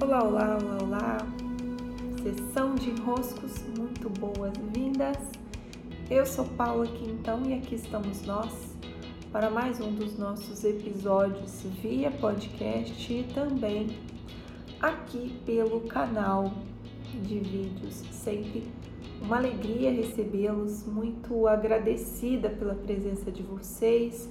Olá, olá, olá, olá. Sessão de enroscos, muito boas-vindas. Eu sou Paula Quintão e aqui estamos nós para mais um dos nossos episódios via podcast e também aqui pelo canal de vídeos. Sempre uma alegria recebê-los, muito agradecida pela presença de vocês,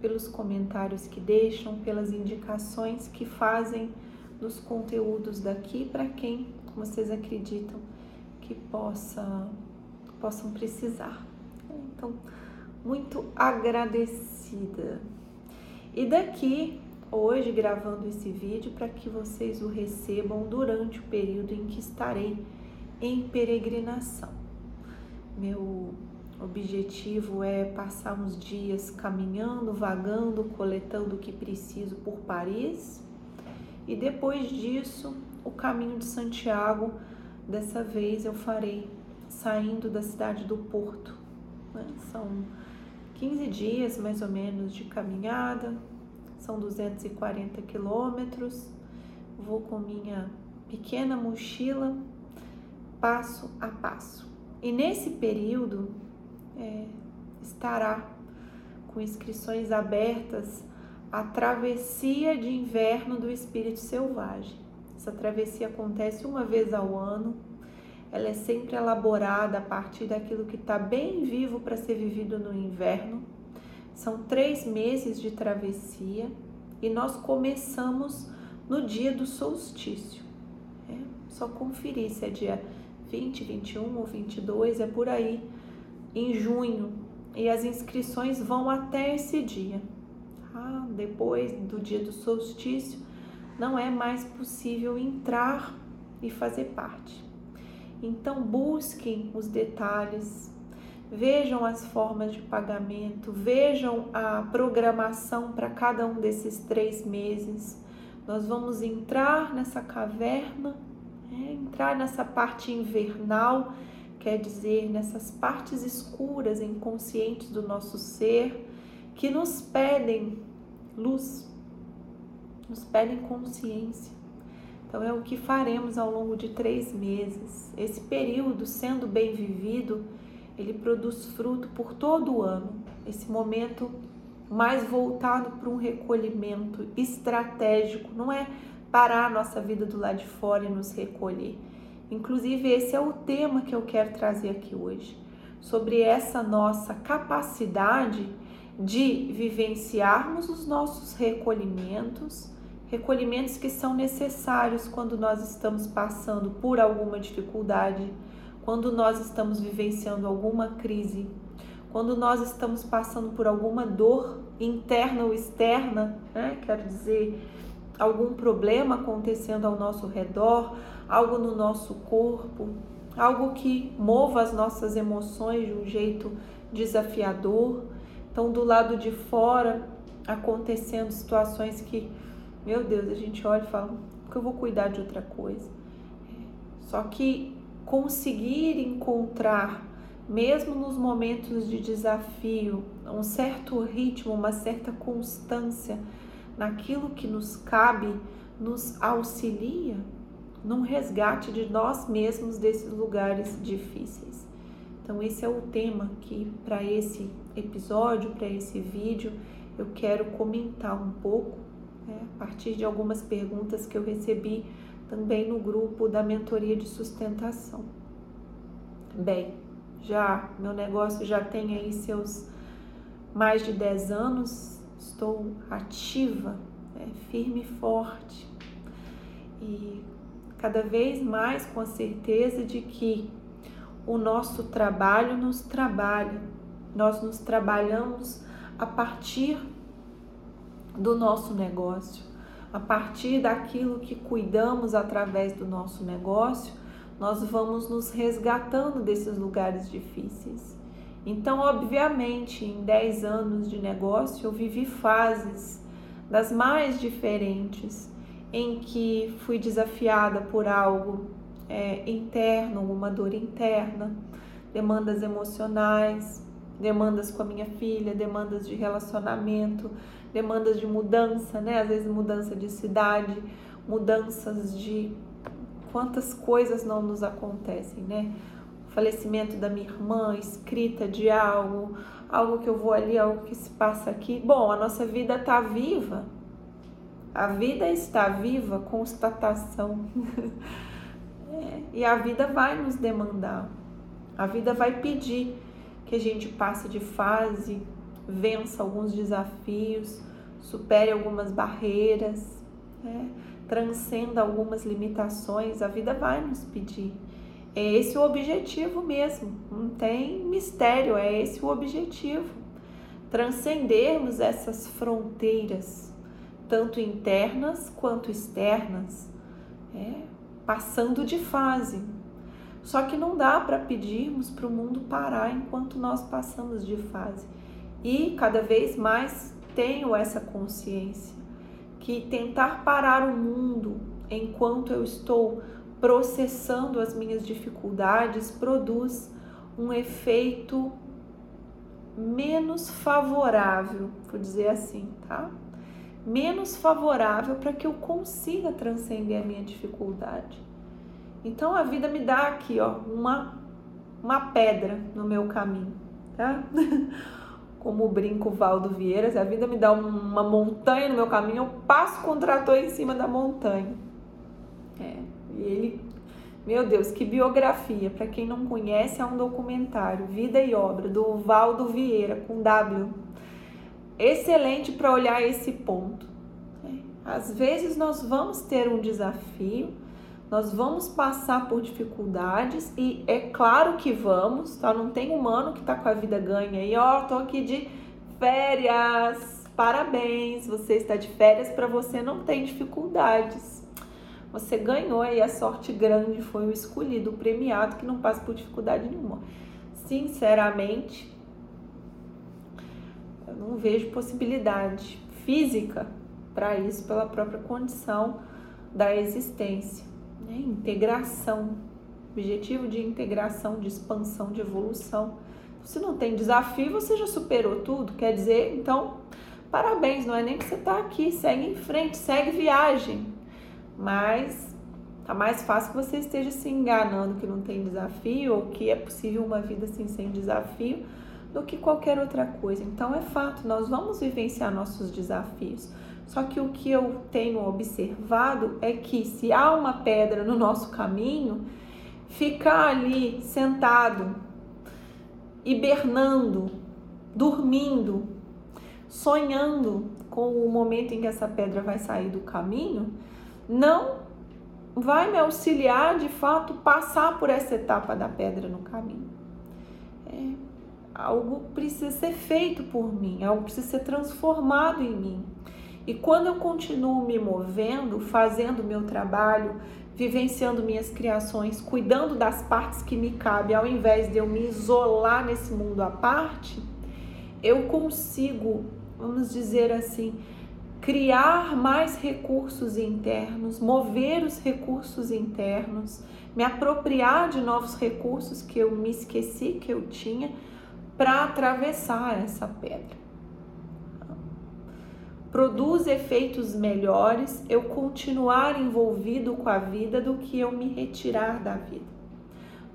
pelos comentários que deixam, pelas indicações que fazem dos conteúdos daqui para quem vocês acreditam que possa, possam precisar. Então, muito agradecida. E daqui, hoje, gravando esse vídeo para que vocês o recebam durante o período em que estarei em peregrinação. Meu objetivo é passar uns dias caminhando, vagando, coletando o que preciso por Paris e depois disso o caminho de Santiago. Dessa vez eu farei saindo da cidade do Porto. Né? São 15 dias mais ou menos de caminhada, são 240 quilômetros. Vou com minha pequena mochila passo a passo. E nesse período é, estará com inscrições abertas a travessia de inverno do espírito selvagem. Essa travessia acontece uma vez ao ano. Ela é sempre elaborada a partir daquilo que está bem vivo para ser vivido no inverno. São três meses de travessia e nós começamos no dia do solstício. É só conferir se é dia 20, 21 ou 22, é por aí, em junho. E as inscrições vão até esse dia. Ah, depois do dia do solstício, não é mais possível entrar e fazer parte. Então, busquem os detalhes, vejam as formas de pagamento, vejam a programação para cada um desses três meses. Nós vamos entrar nessa caverna é entrar nessa parte invernal, quer dizer, nessas partes escuras, inconscientes do nosso ser, que nos pedem luz, nos pedem consciência. Então, é o que faremos ao longo de três meses. Esse período, sendo bem vivido, ele produz fruto por todo o ano. Esse momento mais voltado para um recolhimento estratégico, não é parar a nossa vida do lado de fora e nos recolher. Inclusive, esse é o tema que eu quero trazer aqui hoje, sobre essa nossa capacidade de vivenciarmos os nossos recolhimentos, recolhimentos que são necessários quando nós estamos passando por alguma dificuldade, quando nós estamos vivenciando alguma crise, quando nós estamos passando por alguma dor interna ou externa, né? quero dizer, algum problema acontecendo ao nosso redor, algo no nosso corpo, algo que mova as nossas emoções de um jeito desafiador. Então, do lado de fora, acontecendo situações que, meu Deus, a gente olha e fala, que eu vou cuidar de outra coisa. Só que conseguir encontrar, mesmo nos momentos de desafio, um certo ritmo, uma certa constância naquilo que nos cabe, nos auxilia num resgate de nós mesmos desses lugares difíceis. Então, esse é o tema que, para esse episódio, para esse vídeo, eu quero comentar um pouco, né, a partir de algumas perguntas que eu recebi também no grupo da mentoria de sustentação. Bem, já meu negócio já tem aí seus mais de 10 anos, estou ativa, né, firme e forte e cada vez mais com a certeza de que o nosso trabalho nos trabalha, nós nos trabalhamos a partir do nosso negócio, a partir daquilo que cuidamos através do nosso negócio, nós vamos nos resgatando desses lugares difíceis. Então, obviamente, em 10 anos de negócio, eu vivi fases das mais diferentes em que fui desafiada por algo é, interno, uma dor interna, demandas emocionais, demandas com a minha filha, demandas de relacionamento, demandas de mudança, né? Às vezes mudança de cidade, mudanças de quantas coisas não nos acontecem, né? O falecimento da minha irmã, escrita de algo, algo que eu vou ali, algo que se passa aqui. Bom, a nossa vida está viva. A vida está viva, constatação. é, e a vida vai nos demandar. A vida vai pedir que a gente passe de fase, vença alguns desafios, supere algumas barreiras, né? transcenda algumas limitações. A vida vai nos pedir. É esse o objetivo mesmo, não tem mistério, é esse o objetivo. Transcendermos essas fronteiras, tanto internas quanto externas, é, passando de fase. Só que não dá para pedirmos para o mundo parar enquanto nós passamos de fase. E cada vez mais tenho essa consciência que tentar parar o mundo enquanto eu estou processando as minhas dificuldades produz um efeito menos favorável, vou dizer assim, tá? Menos favorável para que eu consiga transcender a minha dificuldade. Então a vida me dá aqui, ó, uma uma pedra no meu caminho, tá? Como brinco Valdo Vieiras, a vida me dá uma montanha no meu caminho, eu passo com o trator em cima da montanha. É, e ele, meu Deus, que biografia. Para quem não conhece, é um documentário, Vida e Obra, do Valdo Vieira, com W. Excelente para olhar esse ponto. É, às vezes nós vamos ter um desafio, nós vamos passar por dificuldades e é claro que vamos, tá? Não tem humano que tá com a vida ganha aí, ó, tô aqui de férias. Parabéns, você está de férias para você não tem dificuldades. Você ganhou e a sorte grande foi o escolhido, o premiado que não passa por dificuldade nenhuma. Sinceramente, eu não vejo possibilidade física para isso pela própria condição da existência. Né? Integração, objetivo de integração, de expansão, de evolução. Se não tem desafio, você já superou tudo. Quer dizer, então, parabéns, não é nem que você está aqui, segue em frente, segue viagem mas tá mais fácil que você esteja se enganando que não tem desafio ou que é possível uma vida assim sem desafio do que qualquer outra coisa. Então é fato, nós vamos vivenciar nossos desafios. Só que o que eu tenho observado é que se há uma pedra no nosso caminho, ficar ali sentado, hibernando, dormindo, sonhando com o momento em que essa pedra vai sair do caminho, não vai me auxiliar de fato passar por essa etapa da pedra no caminho. É, algo precisa ser feito por mim, algo precisa ser transformado em mim. E quando eu continuo me movendo, fazendo meu trabalho, vivenciando minhas criações, cuidando das partes que me cabem, ao invés de eu me isolar nesse mundo à parte, eu consigo, vamos dizer assim, criar mais recursos internos, mover os recursos internos, me apropriar de novos recursos que eu me esqueci que eu tinha para atravessar essa pedra. Produz efeitos melhores eu continuar envolvido com a vida do que eu me retirar da vida,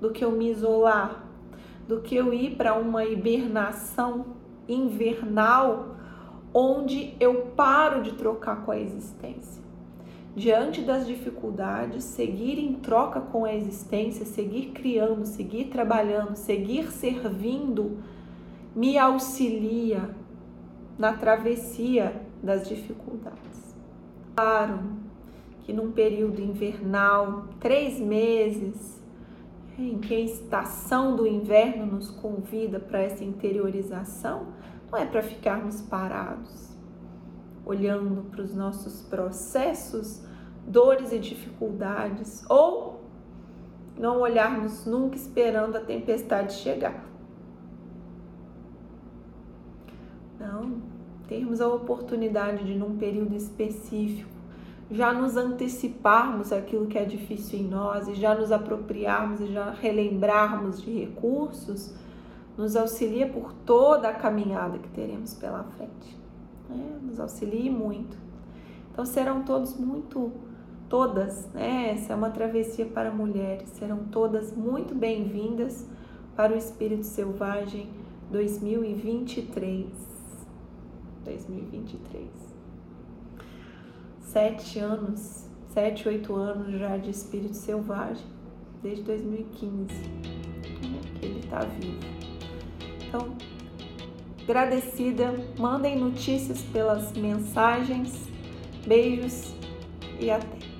do que eu me isolar, do que eu ir para uma hibernação invernal onde eu paro de trocar com a existência. Diante das dificuldades, seguir em troca com a existência, seguir criando, seguir trabalhando, seguir servindo, me auxilia na travessia das dificuldades. Claro que num período invernal, três meses, em que a estação do inverno nos convida para essa interiorização, não é para ficarmos parados, olhando para os nossos processos, dores e dificuldades, ou não olharmos nunca esperando a tempestade chegar. Não, termos a oportunidade de, num período específico, já nos anteciparmos aquilo que é difícil em nós e já nos apropriarmos e já relembrarmos de recursos nos auxilia por toda a caminhada que teremos pela frente. Né? Nos auxilie muito. Então serão todos muito, todas, né? Essa é uma travessia para mulheres, serão todas muito bem-vindas para o Espírito Selvagem 2023. 2023. Sete anos, sete, oito anos já de Espírito Selvagem, desde 2015, que ele está vivo. Então, agradecida, mandem notícias pelas mensagens, beijos e até!